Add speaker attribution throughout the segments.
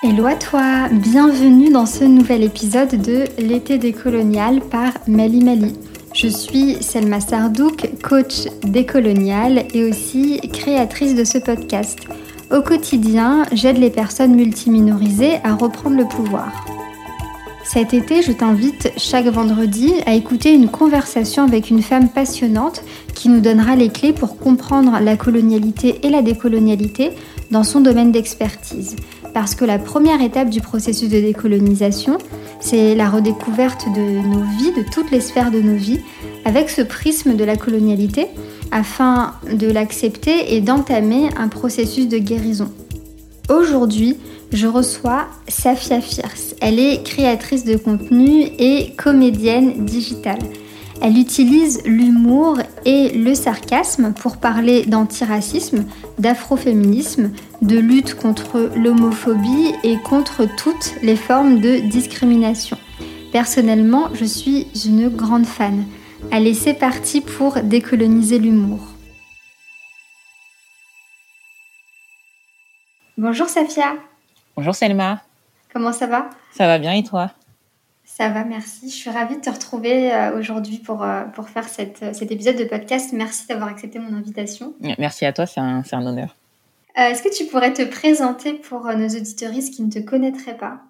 Speaker 1: Hello à toi, bienvenue dans ce nouvel épisode de L'été décolonial par Mali Mali. Je suis Selma Sardouk, coach décolonial et aussi créatrice de ce podcast. Au quotidien, j'aide les personnes multiminorisées à reprendre le pouvoir. Cet été, je t'invite chaque vendredi à écouter une conversation avec une femme passionnante qui nous donnera les clés pour comprendre la colonialité et la décolonialité dans son domaine d'expertise. Parce que la première étape du processus de décolonisation, c'est la redécouverte de nos vies, de toutes les sphères de nos vies, avec ce prisme de la colonialité, afin de l'accepter et d'entamer un processus de guérison. Aujourd'hui, je reçois Safia Fierce. Elle est créatrice de contenu et comédienne digitale. Elle utilise l'humour et le sarcasme pour parler d'antiracisme, d'afroféminisme, de lutte contre l'homophobie et contre toutes les formes de discrimination. Personnellement, je suis une grande fan. Allez, c'est parti pour décoloniser l'humour. Bonjour Safia.
Speaker 2: Bonjour Selma.
Speaker 1: Comment ça va?
Speaker 2: Ça va bien et toi?
Speaker 1: Ça va, merci. Je suis ravie de te retrouver euh, aujourd'hui pour, euh, pour faire cette, euh, cet épisode de podcast. Merci d'avoir accepté mon invitation.
Speaker 2: Merci à toi, c'est un, un, honneur.
Speaker 1: Est-ce que tu pourrais te présenter pour nos auditoristes qui ne te connaîtraient pas?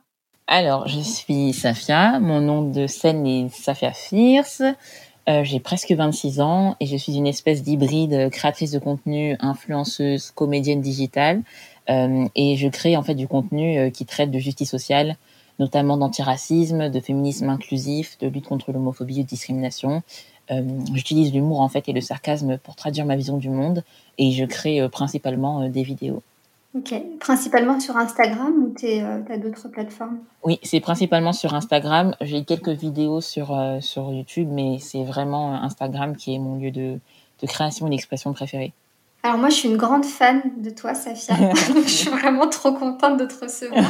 Speaker 2: Alors, je suis Safia. Mon nom de scène est Safia Fierce. Euh, j'ai presque 26 ans et je suis une espèce d'hybride créatrice de contenu, influenceuse, comédienne digitale. Euh, et je crée en fait du contenu qui traite de justice sociale, notamment d'antiracisme, de féminisme inclusif, de lutte contre l'homophobie et de discrimination. Euh, J'utilise l'humour en fait et le sarcasme pour traduire ma vision du monde et je crée euh, principalement des vidéos.
Speaker 1: Ok, principalement sur Instagram ou tu as d'autres plateformes?
Speaker 2: Oui, c'est principalement sur Instagram. J'ai quelques vidéos sur, sur YouTube, mais c'est vraiment Instagram qui est mon lieu de, de création et d'expression préféré.
Speaker 1: Alors moi, je suis une grande fan de toi, Safia. je suis vraiment trop contente de te recevoir.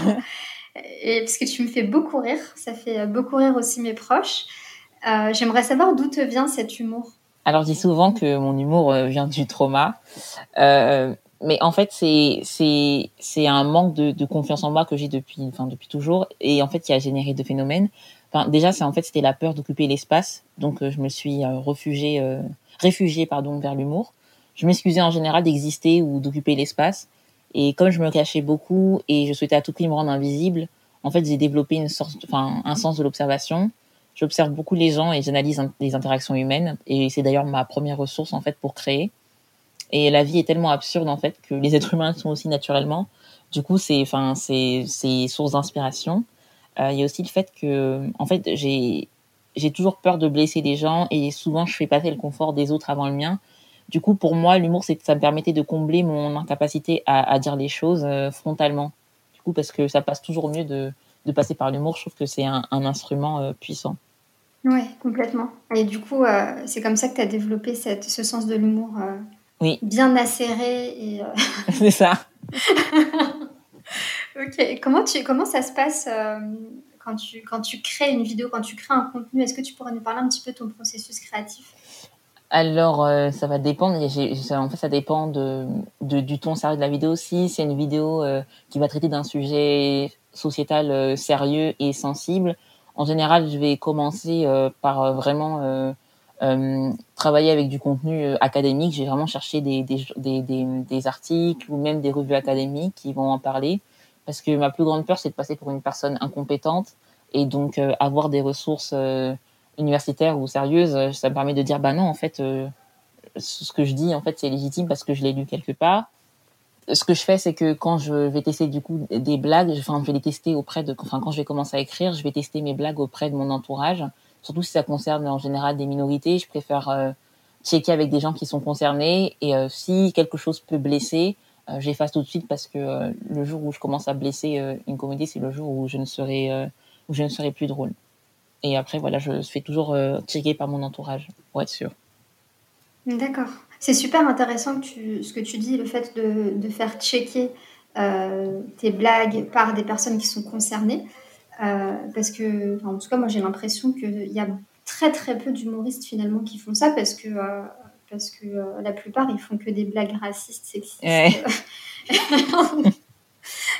Speaker 1: Et parce que tu me fais beaucoup rire, ça fait beaucoup rire aussi mes proches. Euh, J'aimerais savoir d'où te vient cet humour.
Speaker 2: Alors, je dis souvent que mon humour euh, vient du trauma. Euh, mais en fait, c'est un manque de, confiance en moi que j'ai depuis enfin depuis toujours et en fait qui a généré deux phénomènes. Enfin, déjà, c'est en fait c'était la peur d'occuper l'espace, donc euh, je me suis euh, réfugiée euh, réfugiée pardon vers l'humour je m'excusais en général d'exister ou d'occuper l'espace. Et comme je me cachais beaucoup et je souhaitais à tout prix me rendre invisible, en fait, j'ai développé une sorte, enfin, un sens de l'observation. J'observe beaucoup les gens et j'analyse les interactions humaines. Et c'est d'ailleurs ma première ressource, en fait, pour créer. Et la vie est tellement absurde, en fait, que les êtres humains sont aussi naturellement. Du coup, c'est, enfin, c'est, source d'inspiration. Euh, il y a aussi le fait que, en fait, j'ai, j'ai toujours peur de blesser les gens et souvent je fais passer le confort des autres avant le mien. Du coup, pour moi, l'humour, c'est ça me permettait de combler mon incapacité à, à dire les choses euh, frontalement. Du coup, parce que ça passe toujours mieux de, de passer par l'humour. Je trouve que c'est un, un, instrument euh, puissant.
Speaker 1: Oui, complètement. Et du coup, euh, c'est comme ça que tu as développé cette, ce sens de l'humour
Speaker 2: oui.
Speaker 1: bien acéré. Et,
Speaker 2: c'est ça.
Speaker 1: ok. Comment, tu, comment ça se passe quand, tu, quand tu crées une vidéo, quand tu crées un contenu? Est-ce que tu pourrais nous parler un petit peu de ton processus créatif?
Speaker 2: Alors, euh, ça va dépendre. en fait, ça dépend de, de, du ton sérieux de la vidéo. Si c'est une vidéo euh, qui va traiter d'un sujet sociétal euh, sérieux et sensible, en général, je vais commencer euh, par euh, vraiment travailler avec du contenu académique. J'ai vraiment cherché des, des, des, des, des articles ou même des revues académiques qui vont en parler. Parce que ma plus grande peur, c'est de passer pour une personne incompétente et donc avoir des ressources universitaire ou sérieuse, euh, ça me permet de dire bah non en fait euh, ce que je dis en fait c'est légitime parce que je l'ai lu quelque part. Ce que je fais c'est que quand je vais tester du coup des blagues, enfin je vais les tester auprès de enfin quand je vais commencer à écrire, je vais tester mes blagues auprès de mon entourage, surtout si ça concerne en général des minorités, je préfère euh, checker avec des gens qui sont concernés et si quelque chose peut blesser, j'efface tout de suite parce que le jour où je commence à blesser une comédie, c'est le jour où je ne serai où je ne serai plus drôle. Et après, voilà, je fais toujours euh, checker par mon entourage pour être sûr.
Speaker 1: D'accord. C'est super intéressant que tu, ce que tu dis, le fait de, de faire checker euh, tes blagues par des personnes qui sont concernées. Euh, parce que, en tout cas, moi j'ai l'impression qu'il y a très très peu d'humoristes finalement qui font ça parce que, euh, parce que euh, la plupart ils font que des blagues racistes, sexistes.
Speaker 2: Ouais.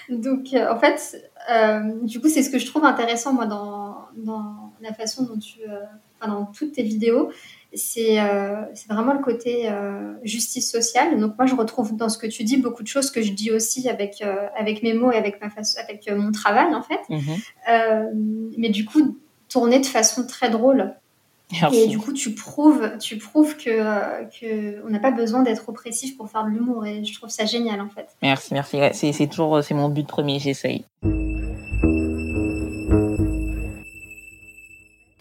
Speaker 1: Donc, euh, en fait, euh, du coup, c'est ce que je trouve intéressant, moi, dans, dans la façon dont tu. Euh, enfin, dans toutes tes vidéos. C'est vraiment le côté justice sociale. Donc, moi, je retrouve dans ce que tu dis beaucoup de choses que je dis aussi avec, avec mes mots et avec, ma façon, avec mon travail, en fait. Mhm. mais du coup, tourner de façon très drôle. Et du coup, tu prouves, tu prouves que, que on n'a pas besoin d'être oppressif pour faire de l'humour. Et je trouve ça génial, en fait.
Speaker 2: Merci, merci. c'est, toujours, c'est mon but premier. J'essaye.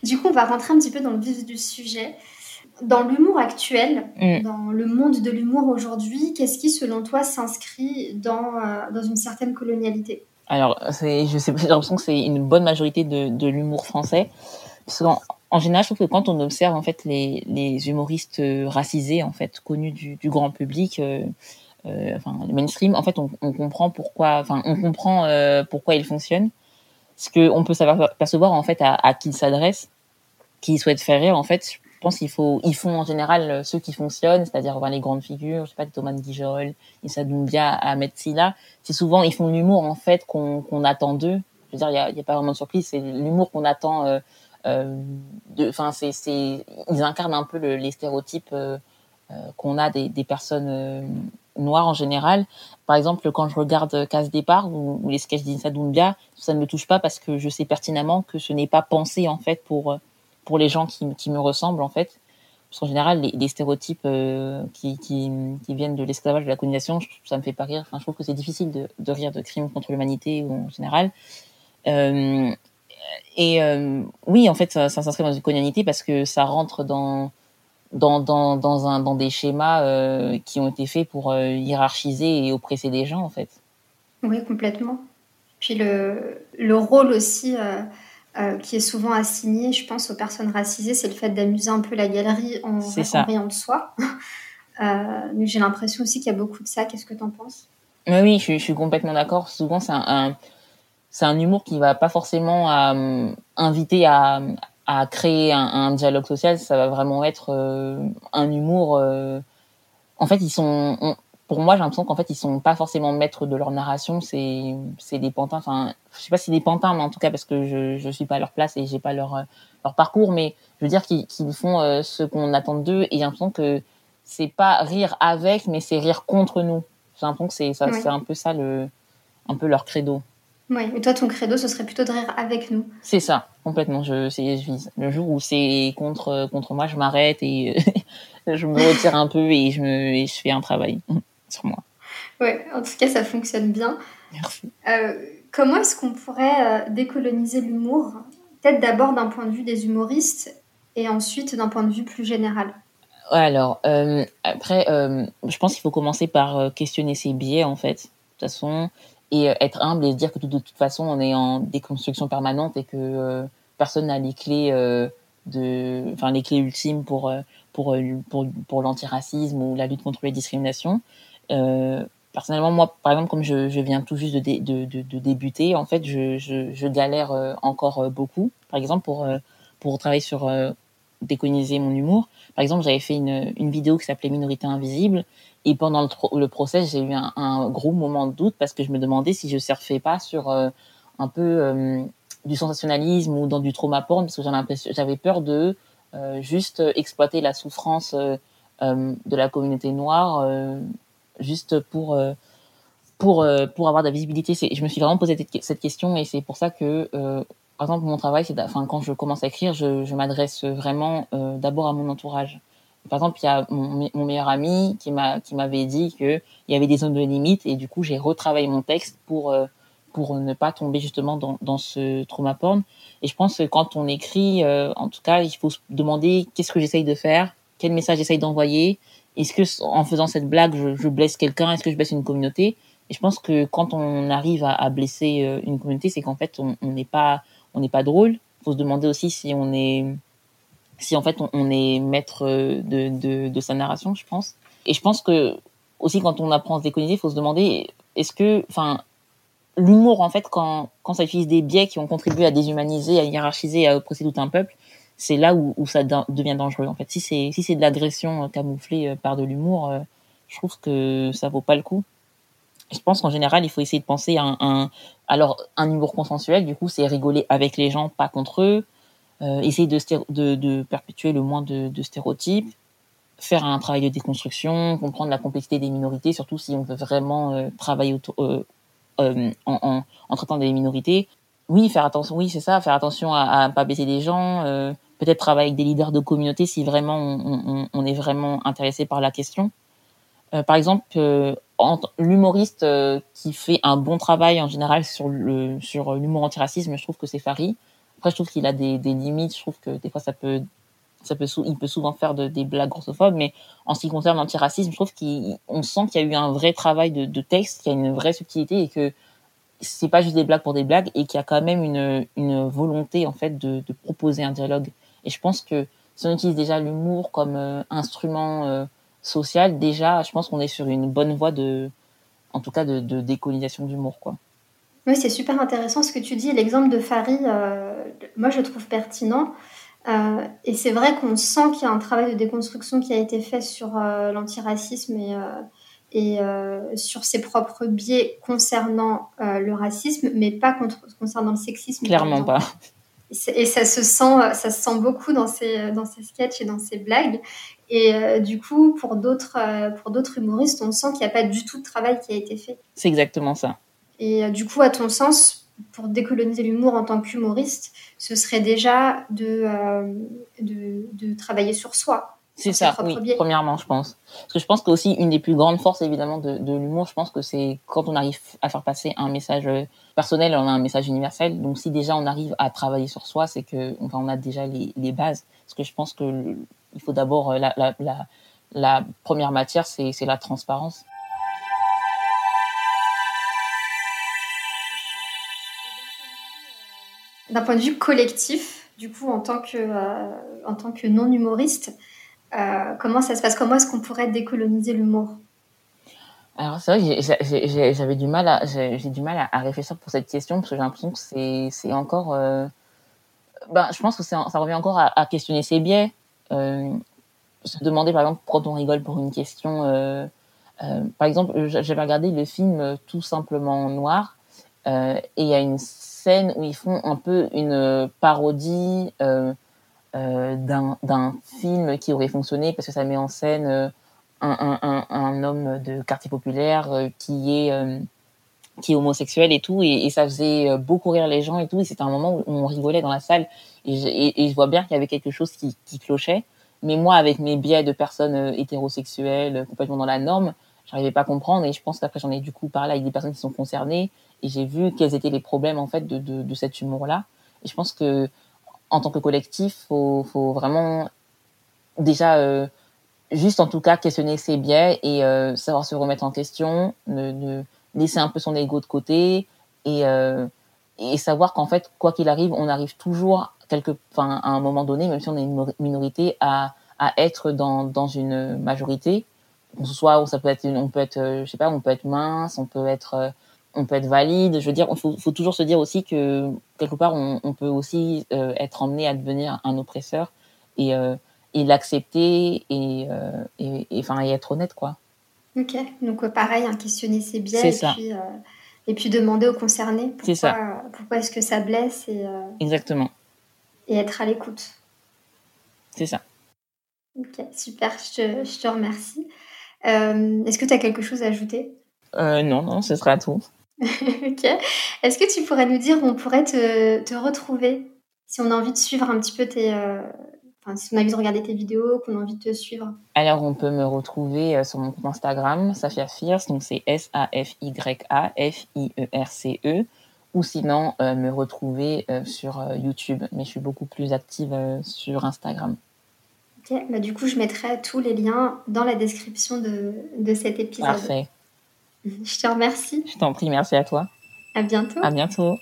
Speaker 1: Du coup, on va rentrer un petit peu dans le vif du sujet. Dans l'humour actuel, mm. dans le monde de l'humour aujourd'hui, qu'est-ce qui, selon toi, s'inscrit dans, euh, dans une certaine colonialité?
Speaker 2: Alors, je sais, j'ai l'impression que c'est une bonne majorité de, de l'humour français. Parce en général, je trouve que quand on observe en fait les, les humoristes euh, racisés, en fait connus du, grand public, euh, euh, enfin le mainstream, en fait, on, comprend pourquoi, enfin, on comprend euh, pourquoi ils fonctionnent, ce que on peut savoir percevoir en fait à, qui ils s'adressent, qui souhaitent faire rire. En fait, je pense qu'il faut, ils font en général ceux qui fonctionnent, c'est-à-dire les grandes figures, je sais pas, Thomas de Guijol, Issa Doumbia, Ahmed Silla. C'est souvent, ils font l'humour en fait qu'on qu'on attend d'eux. Je veux dire, il y a, y a, pas vraiment de surprise, c'est l'humour qu'on attend. Euh, enfin, ils incarnent un peu le, les stéréotypes euh, euh, qu'on a des, personnes noires en général. Par exemple, quand je regarde Casse Départ ou, ou les sketchs d'Insa Doumbia, ça ne me touche pas parce que je sais pertinemment que ce n'est pas pensé en fait pour pour les gens qui, me ressemblent en fait. Parce qu'en général, les, stéréotypes qui, viennent de l'esclavage, de la colonisation, ça me fait pas rire. Enfin, je trouve que c'est difficile de, rire de crimes contre l'humanité ou en général. Et euh, oui, en fait, ça, ça s'inscrit dans une colonialité parce que ça rentre dans dans dans dans un dans des schémas euh, qui ont été faits pour euh, hiérarchiser et oppresser des gens, en fait.
Speaker 1: Oui, complètement. Puis le le rôle aussi. Qui est souvent assigné, je pense, aux personnes racisées, c'est le fait d'amuser un peu la galerie en, en riant de soi. J'ai l'impression aussi qu'il y a beaucoup de ça. Qu'est-ce que tu en penses?
Speaker 2: Oui, oui, je, je, suis complètement d'accord. Souvent, c'est un, un c'est un humour qui va pas forcément euh, inviter à, à créer un, un, dialogue social. Ça va vraiment être euh, un humour. Euh, en fait, ils sont. On, pour moi, j'ai l'impression qu'en fait, ils sont pas forcément maîtres de leur narration. C'est c'est des pantins. Enfin, je sais pas si des pantins, mais en tout cas parce que je je suis pas à leur place et j'ai pas leur leur parcours. Mais je veux dire qu'ils font euh, ce qu'on attend d'eux. Et j'ai l'impression que c'est pas rire avec, mais c'est rire contre nous. J'ai l'impression que c'est ça, c'est un peu ça le un peu leur credo.
Speaker 1: Oui, et toi, ton credo, ce serait plutôt de rire avec nous.
Speaker 2: C'est ça, complètement. Je, je vise. Le jour où c'est contre, contre moi, je m'arrête et je me retire un peu et je, me, et je fais un travail sur moi.
Speaker 1: Oui, en tout cas, ça fonctionne bien.
Speaker 2: Merci.
Speaker 1: Euh, comment est-ce qu'on pourrait euh, décoloniser l'humour Peut-être d'abord d'un point de vue des humoristes et ensuite d'un point de vue plus général?
Speaker 2: Alors, euh, après, euh, je pense qu'il faut commencer par euh, questionner ses biais, en fait. De toute façon, et être humble et se dire que de, toute façon on est en déconstruction permanente et que euh, personne n'a les clés euh, de enfin les clés ultimes pour pour pour, pour l'antiracisme ou la lutte contre les discriminations. Euh, personnellement moi par exemple comme je, je viens tout juste de, de, de, de débuter en fait je, je, je galère encore beaucoup. Par exemple pour pour travailler sur décoloniser mon humour. Par exemple j'avais fait une, une vidéo qui s'appelait minorité invisible et pendant le, process, j'ai eu un, gros moment de doute parce que je me demandais si je surfais pas sur euh, un peu euh, du sensationnalisme ou dans du trauma porn parce que j'avais peur de euh, juste exploiter la souffrance de la communauté noire juste pour pour pour avoir de la visibilité. Je me suis vraiment posé cette question et c'est pour ça que par exemple mon travail, c'est quand je commence à écrire, je m'adresse vraiment d'abord à mon entourage par exemple, il y a mon, meilleur ami qui m'a qui m'avait dit que il y avait des zones de limite et du coup j'ai retravaillé mon texte pour euh, pour ne pas tomber justement dans, dans ce trauma porn. Et je pense que quand on écrit, euh, en tout cas, il faut se demander qu'est-ce que j'essaye de faire, quel message j'essaye d'envoyer. Est-ce que en faisant cette blague, je, blesse quelqu'un? Est-ce que je blesse une communauté? Et je pense que quand on arrive à, à blesser euh, une communauté, c'est qu'en fait on n'est pas on n'est pas drôle. Faut se demander aussi si on est si en fait on, est maître euh, de, de, sa narration, je pense. Et je pense que aussi quand on apprend à se décoloniser, il faut se demander est-ce que, enfin, l'humour en fait quand quand ça utilise des biais qui ont contribué à déshumaniser, à hiérarchiser, à oppresser tout un peuple, c'est là où, ça devient dangereux en fait. Si c'est si c'est de l'agression camouflée euh, par de l'humour, euh, je trouve que ça vaut pas le coup. Je pense qu'en général, il faut essayer de penser à un, alors un humour consensuel. Du coup, c'est rigoler avec les gens, pas contre eux. Euh, essayer de, de, de, perpétuer le moins de, de, stéréotypes, faire un travail de déconstruction, comprendre la complexité des minorités, surtout si on veut vraiment euh, travailler autour, euh, euh, en, en, en, traitant des minorités. Oui, faire attention, oui, c'est ça, faire attention à, ne pas baisser les gens, euh, peut-être travailler avec des leaders de communauté si vraiment on, on, on est vraiment intéressé par la question. Par exemple, l'humoriste qui fait un bon travail en général sur le sur l'humour antiracisme, je trouve que c'est Farid. Après, je trouve qu'il a des, des limites. Je trouve que des fois, ça peut ça peut il peut souvent faire de, des blagues grossophobes, mais en ce qui concerne l'antiracisme, je trouve qu'on sent qu'il y a eu un vrai travail de, texte, qu'il y a une vraie subtilité et que c'est pas juste des blagues pour des blagues et qu'il y a quand même une, une volonté en fait de, de proposer un dialogue. Et je pense que si on utilise déjà l'humour comme euh, instrument euh, social, déjà, je pense qu'on est sur une bonne voie de, en tout cas, de, de décolonisation d'humour, quoi.
Speaker 1: Oui, c'est super intéressant ce que tu dis. L'exemple de Farid, euh, moi, je trouve pertinent. Euh, et c'est vrai qu'on sent qu'il y a un travail de déconstruction qui a été fait sur euh, l'antiracisme et, euh, et euh, sur ses propres biais concernant le racisme, mais pas contre, concernant le sexisme.
Speaker 2: Clairement pas.
Speaker 1: Et ça se sent, ça se sent beaucoup dans ses, dans ses sketchs et dans ses blagues. Et euh, du coup, pour d'autres, euh, pour d'autres humoristes, on sent qu'il n'y a pas du tout de travail qui a été fait.
Speaker 2: C'est exactement ça.
Speaker 1: Et euh, du coup, à ton sens, pour décoloniser l'humour en tant qu'humoriste, ce serait déjà de, euh, de, de, travailler sur soi.
Speaker 2: C'est ça, oui, biais. premièrement, je pense. Parce que je pense qu'aussi, une des plus grandes forces, évidemment, de, de l'humour, je pense que c'est quand on arrive à faire passer un message personnel, on a un message universel. Donc, si déjà on arrive à travailler sur soi, c'est que, enfin, on a déjà les, les bases. Parce que je pense que le, il faut d'abord la, la, la, la, première matière, c'est la transparence.
Speaker 1: D'un point de vue collectif, du coup, en tant que, euh, en tant que non humoriste, euh, comment ça se passe? Comment est-ce qu'on pourrait décoloniser l'humour?
Speaker 2: Alors c'est vrai que j'avais du mal à j'ai du mal à, réfléchir pour cette question parce que j'ai l'impression que c'est encore euh, ben je pense que ça revient encore à, questionner ses biais se demander par exemple quand on rigole pour une question. Par exemple, j'avais regardé le film Tout simplement noir et il y a une scène où ils font un peu une parodie euh, euh, d'un film qui aurait fonctionné parce que ça met en scène un, homme de quartier populaire qui est qui homosexuel et tout. Et, ça faisait beaucoup rire les gens et tout. Et c'était un moment où on rigolait dans la salle. Et je, vois bien qu'il y avait quelque chose qui, qui clochait. Mais moi, avec mes biais de personnes euh, hétérosexuelles, complètement dans la norme, j'arrivais pas à comprendre. Et je pense qu'après, j'en ai du coup parlé avec des personnes qui sont concernées et j'ai vu quels étaient les problèmes en fait de, de, de cet humour-là. Et je pense que en tant que collectif, faut, faut vraiment déjà euh, juste en tout cas questionner ses biais et euh, savoir se remettre en question, ne, ne laisser un peu son ego de côté et euh, et savoir qu'en fait quoi qu'il arrive, on arrive toujours quelque, enfin, à un moment donné, même si on est une minorité, à, à être dans, dans une majorité. Soit ça peut être, on peut être, je sais pas, on peut être mince, on peut être, on peut être valide. Je veux dire, il faut, faut, toujours se dire aussi que quelque part, on, on peut aussi euh, être emmené à devenir un oppresseur et, euh, et l'accepter et, euh, et, et, enfin, et être honnête, quoi.
Speaker 1: Ok, donc pareil, hein, questionner ses biais et ça. puis, euh, et puis demander aux concernés pourquoi, pourquoi est-ce que ça blesse et, euh,
Speaker 2: Exactement
Speaker 1: et être à l'écoute.
Speaker 2: C'est ça.
Speaker 1: Ok, super, je te, je te remercie. Euh, Est-ce que tu as quelque chose à ajouter?
Speaker 2: Euh, Non, non, ce sera tout.
Speaker 1: ok. Est-ce que tu pourrais nous dire où on pourrait te, te, retrouver? Si on a envie de suivre un petit peu tes. Euh, enfin, si on a envie de regarder tes vidéos, qu'on a envie de te suivre?
Speaker 2: Alors, on peut me retrouver sur mon compte Instagram, Safia Fierce, donc c'est S-A-F-Y-A F-I-E-R-C-E. -E ou sinon euh, me retrouver euh, sur YouTube. Mais je suis beaucoup plus active sur Instagram.
Speaker 1: Ok, bah, du coup, je mettrai tous les liens dans la description de, de cet épisode.
Speaker 2: Parfait.
Speaker 1: Je te remercie.
Speaker 2: Je t'en prie, merci à toi.
Speaker 1: À bientôt.
Speaker 2: À bientôt.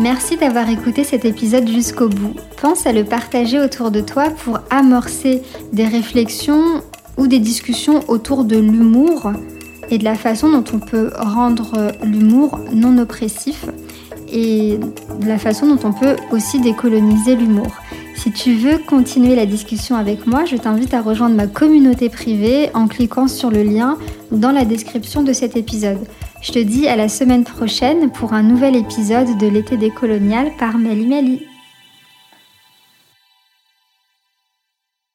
Speaker 1: Merci d'avoir écouté cet épisode jusqu'au bout. Pense à le partager autour de toi pour amorcer des réflexions ou des discussions autour de l'humour et de la façon dont on peut rendre l'humour non oppressif et de la façon dont on peut aussi décoloniser l'humour. Si tu veux continuer la discussion avec moi, je t'invite à rejoindre ma communauté privée en cliquant sur le lien dans la description de cet épisode. Je te dis à la semaine prochaine pour un nouvel épisode de l'été décolonial par Meli Meli.